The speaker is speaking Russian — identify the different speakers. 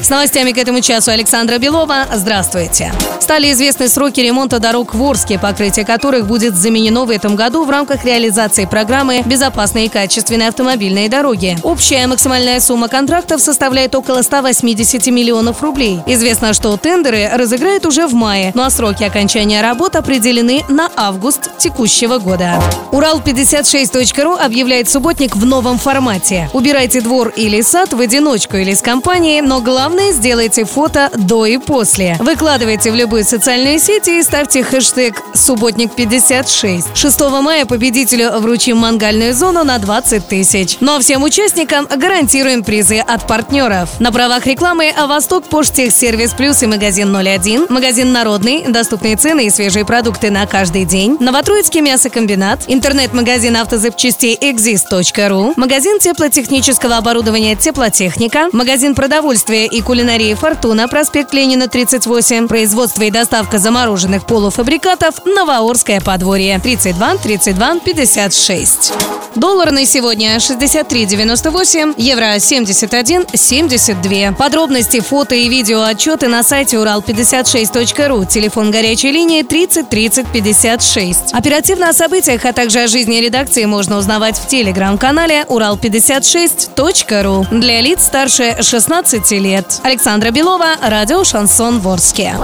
Speaker 1: С новостями к этому часу Александра Белова. Здравствуйте. Стали известны сроки ремонта дорог в Орске, покрытие которых будет заменено в этом году в рамках реализации программы «Безопасные и качественные автомобильные дороги». Общая максимальная сумма контрактов составляет около 180 миллионов рублей. Известно, что тендеры разыграют уже в мае, ну а сроки окончания работ определены на август текущего года. Урал56.ру объявляет субботник в новом формате. Убирайте двор или сад в одиночку или с компанией, но главное сделайте фото до и после. Выкладывайте в любые социальные сети и ставьте хэштег «Субботник56». 6 мая победителю вручим мангальную зону на 20 тысяч. Ну а всем участникам гарантируем призы от партнеров. На правах рекламы «Восток Поштехсервис Плюс» и магазин 01, магазин «Народный», доступные цены и свежие продукты на каждый день, Новотроицкий мясокомбинат, интернет-магазин автозапчастей exist.ru, магазин теплотехнического оборудования «Теплотехника», магазин продовольствия кулинарии «Фортуна», проспект Ленина, 38, производство и доставка замороженных полуфабрикатов «Новоорское подворье» 32 32 56. Доллар на сегодня 63,98, евро 71 72. Подробности, фото и видео отчеты на сайте урал56.ру, телефон горячей линии 30 30 56. Оперативно о событиях, а также о жизни редакции можно узнавать в телеграм-канале урал56.ру для лиц старше 16 Александра Белова, радио «Шансон Ворске».